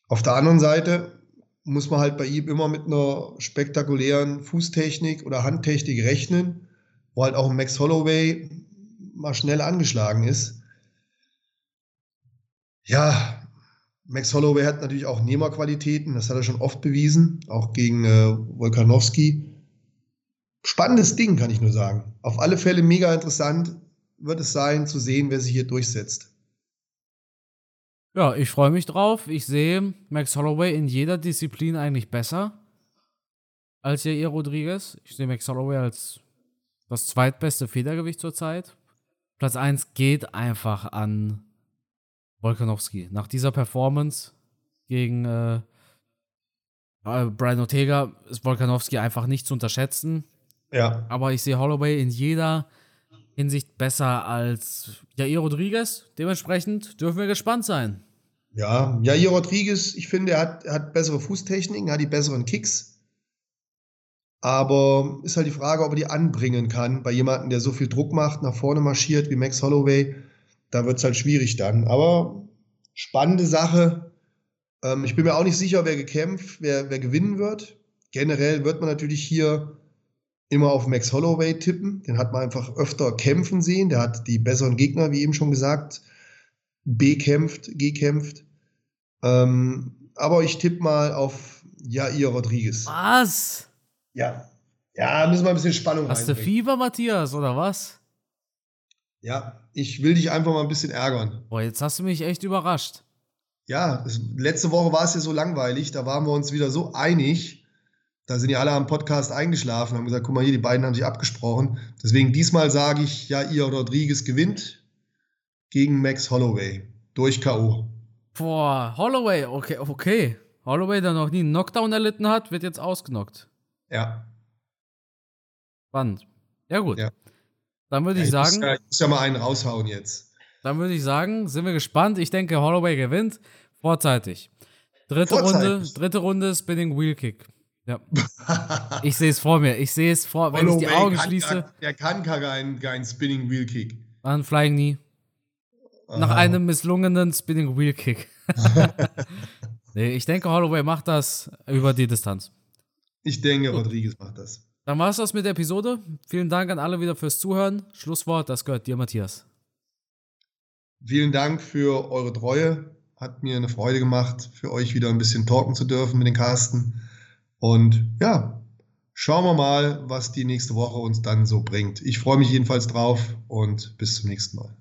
Auf der anderen Seite muss man halt bei ihm immer mit einer spektakulären Fußtechnik oder Handtechnik rechnen, wo halt auch Max Holloway mal schnell angeschlagen ist. Ja, Max Holloway hat natürlich auch Nehmerqualitäten, das hat er schon oft bewiesen, auch gegen äh, Volkanowski. Spannendes Ding, kann ich nur sagen. Auf alle Fälle mega interessant wird es sein, zu sehen, wer sich hier durchsetzt. Ja, ich freue mich drauf. Ich sehe Max Holloway in jeder Disziplin eigentlich besser als Jair Rodriguez. Ich sehe Max Holloway als das zweitbeste Federgewicht zurzeit. Platz 1 geht einfach an Volkanowski. Nach dieser Performance gegen äh, äh, Brian Ortega ist Volkanowski einfach nicht zu unterschätzen. Ja. Aber ich sehe Holloway in jeder Hinsicht besser als Jair Rodriguez. Dementsprechend dürfen wir gespannt sein. Ja, Jair Rodriguez, ich finde, er hat, er hat bessere Fußtechniken, hat die besseren Kicks. Aber ist halt die Frage, ob er die anbringen kann bei jemandem, der so viel Druck macht, nach vorne marschiert wie Max Holloway. Da wird es halt schwierig dann. Aber spannende Sache. Ähm, ich bin mir auch nicht sicher, wer gekämpft, wer, wer gewinnen wird. Generell wird man natürlich hier immer auf Max Holloway tippen. Den hat man einfach öfter kämpfen sehen. Der hat die besseren Gegner, wie eben schon gesagt, bekämpft, gekämpft. Ähm, aber ich tippe mal auf Jair Rodriguez. Was? Ja. Ja, müssen wir ein bisschen Spannung Hast du Fieber, Matthias, oder was? Ja, ich will dich einfach mal ein bisschen ärgern. Boah, jetzt hast du mich echt überrascht. Ja, letzte Woche war es ja so langweilig, da waren wir uns wieder so einig da sind ja alle am Podcast eingeschlafen, haben gesagt, guck mal hier, die beiden haben sich abgesprochen. Deswegen diesmal sage ich, ja, ihr Rodriguez gewinnt gegen Max Holloway durch K.O. Boah, Holloway, okay, okay. Holloway, der noch nie einen Knockdown erlitten hat, wird jetzt ausgenockt. Ja. Spannend. Ja, gut. Ja. Dann würde ja, ich, sagen. Muss ja, ich muss ja mal einen raushauen jetzt. Dann würde ich sagen, sind wir gespannt. Ich denke, Holloway gewinnt vorzeitig. Dritte vorzeitig. Runde, dritte Runde Spinning Wheel Kick. Ja. Ich sehe es vor mir. Ich sehe es vor, wenn ich die Augen schließe. Gar, der kann keinen kein Spinning Wheel Kick. Ein Flying Knee. Nach einem misslungenen Spinning Wheel Kick. nee, ich denke, Holloway macht das über die Distanz. Ich denke, Rodriguez macht das. Dann war es das mit der Episode. Vielen Dank an alle wieder fürs Zuhören. Schlusswort, das gehört dir, Matthias. Vielen Dank für eure Treue. Hat mir eine Freude gemacht, für euch wieder ein bisschen talken zu dürfen mit den Carsten. Und ja, schauen wir mal, was die nächste Woche uns dann so bringt. Ich freue mich jedenfalls drauf und bis zum nächsten Mal.